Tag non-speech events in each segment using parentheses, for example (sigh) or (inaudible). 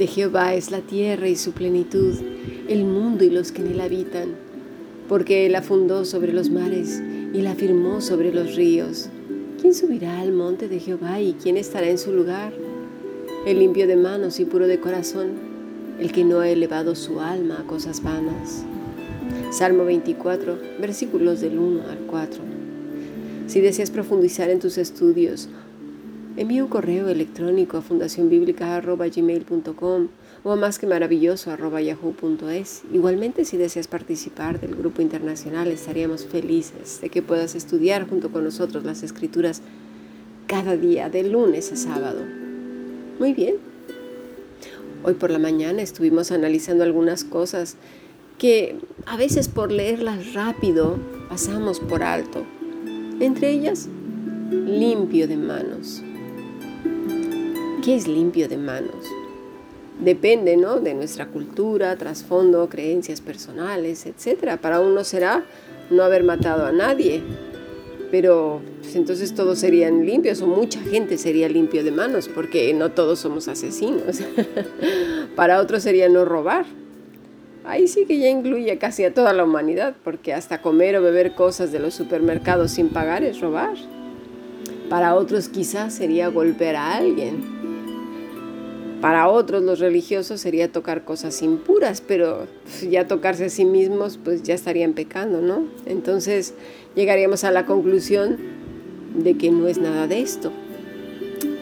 De Jehová es la tierra y su plenitud, el mundo y los que en él habitan, porque él la fundó sobre los mares y la firmó sobre los ríos. ¿Quién subirá al monte de Jehová y quién estará en su lugar? El limpio de manos y puro de corazón, el que no ha elevado su alma a cosas vanas. Salmo 24, versículos del 1 al 4. Si deseas profundizar en tus estudios Envía un correo electrónico a fundacionbiblica.gmail.com o a más que maravilloso yahoo.es. Igualmente, si deseas participar del grupo internacional, estaríamos felices de que puedas estudiar junto con nosotros las escrituras cada día, de lunes a sábado. Muy bien. Hoy por la mañana estuvimos analizando algunas cosas que a veces por leerlas rápido pasamos por alto. Entre ellas, limpio de manos. ¿Qué es limpio de manos? Depende, ¿no? De nuestra cultura, trasfondo, creencias personales, etc. Para uno será no haber matado a nadie, pero pues, entonces todos serían limpios o mucha gente sería limpio de manos, porque no todos somos asesinos. (laughs) Para otros sería no robar. Ahí sí que ya incluye casi a toda la humanidad, porque hasta comer o beber cosas de los supermercados sin pagar es robar. Para otros quizás sería golpear a alguien para otros, los religiosos, sería tocar cosas impuras, pero ya tocarse a sí mismos, pues ya estarían pecando, ¿no? Entonces llegaríamos a la conclusión de que no es nada de esto.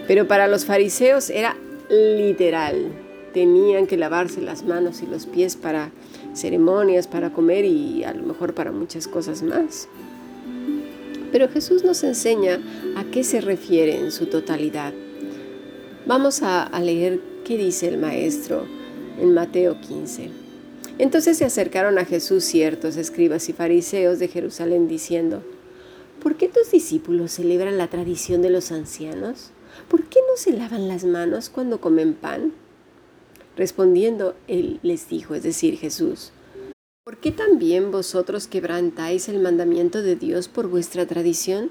Pero para los fariseos era literal. Tenían que lavarse las manos y los pies para ceremonias, para comer y a lo mejor para muchas cosas más. Pero Jesús nos enseña a qué se refiere en su totalidad. Vamos a, leer qué dice el maestro en Mateo 15. Entonces se acercaron a Jesús ciertos escribas y fariseos de Jerusalén diciendo, ¿por qué tus discípulos celebran la tradición de los ancianos? ¿Por qué no se lavan las manos cuando comen pan? Respondiendo, él les dijo, es decir, Jesús, ¿por qué también vosotros quebrantáis el mandamiento de Dios por vuestra tradición?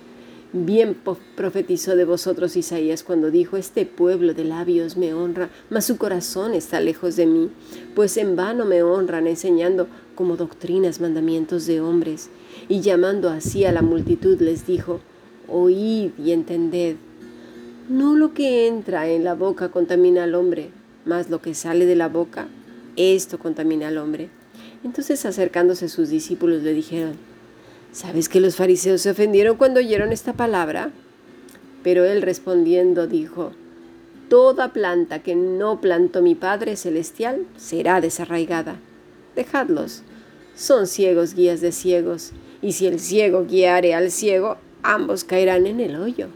Bien profetizó de vosotros Isaías cuando dijo, Este pueblo de labios me honra, mas su corazón está lejos de mí, pues en vano me honran enseñando como doctrinas mandamientos de hombres. Y llamando así a la multitud les dijo, Oíd y entended. No lo que entra en la boca contamina al hombre, mas lo que sale de la boca, esto contamina al hombre. Entonces acercándose sus discípulos le dijeron, ¿Sabes que los fariseos se ofendieron cuando oyeron esta palabra? Pero él respondiendo dijo, Toda planta que no plantó mi Padre Celestial será desarraigada. Dejadlos. Son ciegos guías de ciegos, y si el ciego guiare al ciego, ambos caerán en el hoyo.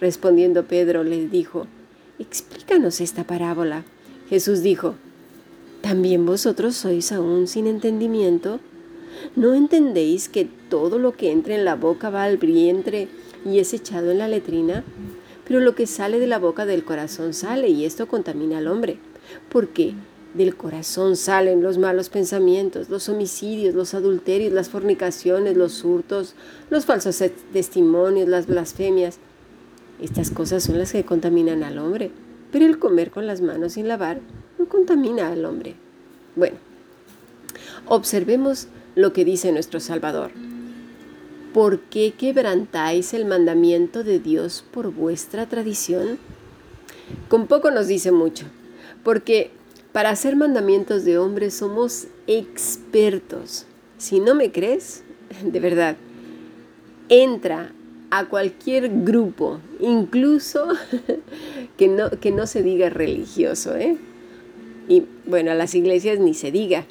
Respondiendo Pedro le dijo, Explícanos esta parábola. Jesús dijo, ¿también vosotros sois aún sin entendimiento? ¿No entendéis que todo lo que entra en la boca va al vientre y es echado en la letrina? Pero lo que sale de la boca del corazón sale y esto contamina al hombre. Porque del corazón salen los malos pensamientos, los homicidios, los adulterios, las fornicaciones, los hurtos, los falsos testimonios, las blasfemias. Estas cosas son las que contaminan al hombre. Pero el comer con las manos sin lavar no contamina al hombre. Bueno, observemos lo que dice nuestro Salvador. ¿Por qué quebrantáis el mandamiento de Dios por vuestra tradición? Con poco nos dice mucho, porque para hacer mandamientos de hombres somos expertos. Si no me crees, de verdad, entra a cualquier grupo, incluso (laughs) que no, que no se diga religioso, ¿eh? Y bueno, a las iglesias ni se diga,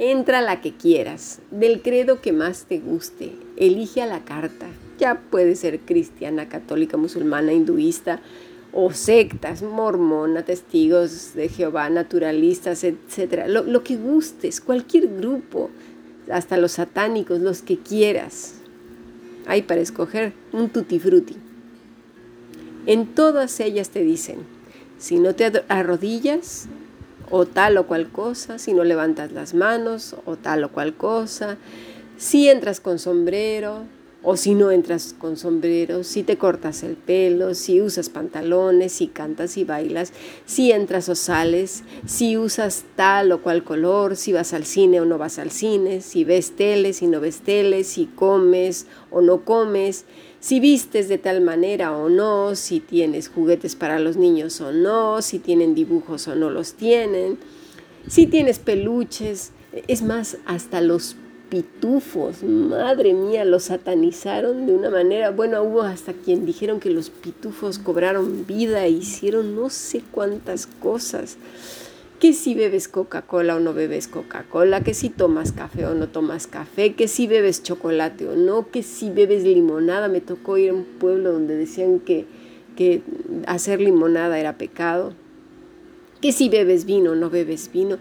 Entra la que quieras, del credo que más te guste, elige a la carta. Ya puede ser cristiana, católica, musulmana, hinduista o sectas, mormona, testigos de Jehová, naturalistas, etc. Lo, que gustes, cualquier grupo, hasta los satánicos, los que quieras. Hay para escoger un tutti frutti. En todas ellas te dicen, si no te arrodillas, o tal o cual cosa, si no levantas las manos, o tal o cual cosa, si entras con sombrero, o si no entras con sombrero, si te cortas el pelo, si usas pantalones, si cantas y bailas, si entras o sales, si usas tal o cual color, si vas al cine o no vas al cine, si ves tele, si no ves tele, si comes o no comes, si vistes de tal manera o no, si tienes juguetes para los niños o no, si tienen dibujos o no los tienen, si tienes peluches, es más, hasta los pitufos, madre mía, los satanizaron de una manera, bueno, hubo hasta quien dijeron que los pitufos cobraron vida e hicieron no sé cuántas cosas, que si bebes Coca-Cola o no bebes Coca-Cola, que si tomas café o no tomas café, que si bebes chocolate o no, que si bebes limonada, me tocó ir a un pueblo donde decían que, que hacer limonada era pecado, que si bebes vino o no bebes vino,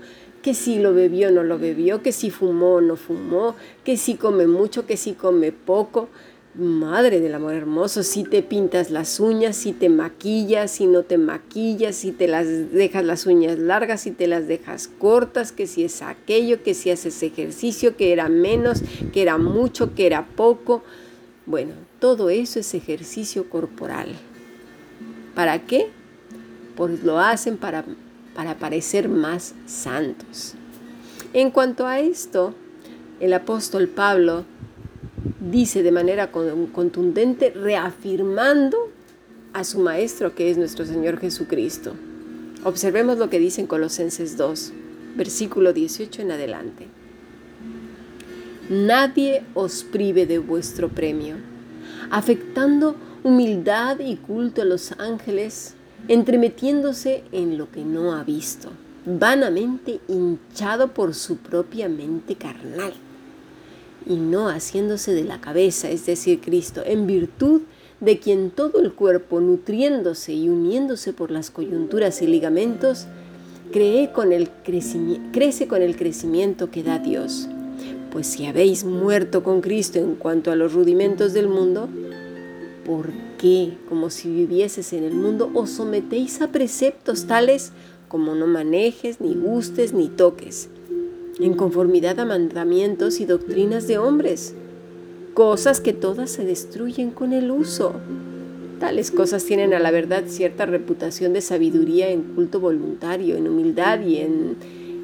que si lo bebió o no lo bebió, que si fumó o no fumó, que si come mucho, que si come poco. Madre del amor hermoso, si te pintas las uñas, si te maquillas, si no te maquillas, si te las dejas las uñas largas, si te las dejas cortas, que si es aquello, que si haces ejercicio, que era menos, que era mucho, que era poco. Bueno, todo eso es ejercicio corporal. ¿Para qué? Pues lo hacen para para parecer más santos. En cuanto a esto, el apóstol Pablo dice de manera contundente, reafirmando a su Maestro que es nuestro Señor Jesucristo. Observemos lo que dice en Colosenses 2, versículo 18 en adelante. Nadie os prive de vuestro premio, afectando humildad y culto a los ángeles entremetiéndose en lo que no ha visto, vanamente hinchado por su propia mente carnal, y no haciéndose de la cabeza, es decir, Cristo, en virtud de quien todo el cuerpo, nutriéndose y uniéndose por las coyunturas y ligamentos, cree con el crece con el crecimiento que da Dios. Pues si habéis muerto con Cristo en cuanto a los rudimentos del mundo, ¿por qué, como si vivieses en el mundo, os sometéis a preceptos tales como no manejes, ni gustes, ni toques, en conformidad a mandamientos y doctrinas de hombres, cosas que todas se destruyen con el uso. Tales cosas tienen a la verdad cierta reputación de sabiduría en culto voluntario, en humildad y en,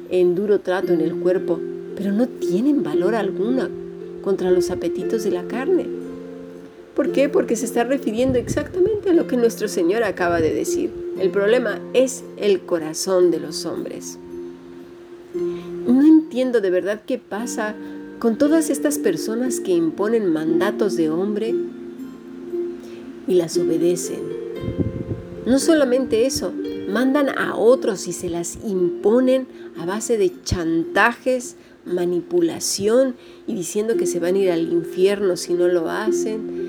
en duro trato en el cuerpo, pero no tienen valor alguna contra los apetitos de la carne ¿Por qué? Porque se está refiriendo exactamente a lo que nuestro Señor acaba de decir. El problema es el corazón de los hombres. No entiendo de verdad qué pasa con todas estas personas que imponen mandatos de hombre y las obedecen. No solamente eso, mandan a otros y se las imponen a base de chantajes, manipulación y diciendo que se van a ir al infierno si no lo hacen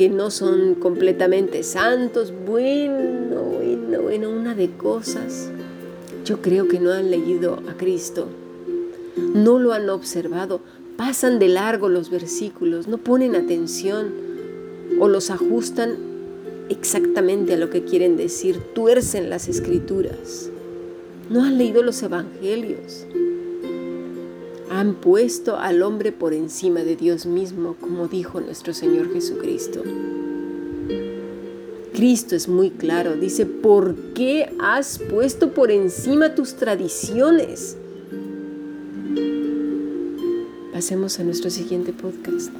que no son completamente santos. Bueno, bueno, bueno, una de cosas. Yo creo que no han leído a Cristo, no lo han observado, pasan de largo los versículos, no ponen atención o los ajustan exactamente a lo que quieren decir, tuercen las escrituras. No han leído los evangelios han puesto al hombre por encima de Dios mismo, como dijo nuestro Señor Jesucristo. Cristo es muy claro, dice, ¿por qué has puesto por encima tus tradiciones? Pasemos a nuestro siguiente podcast.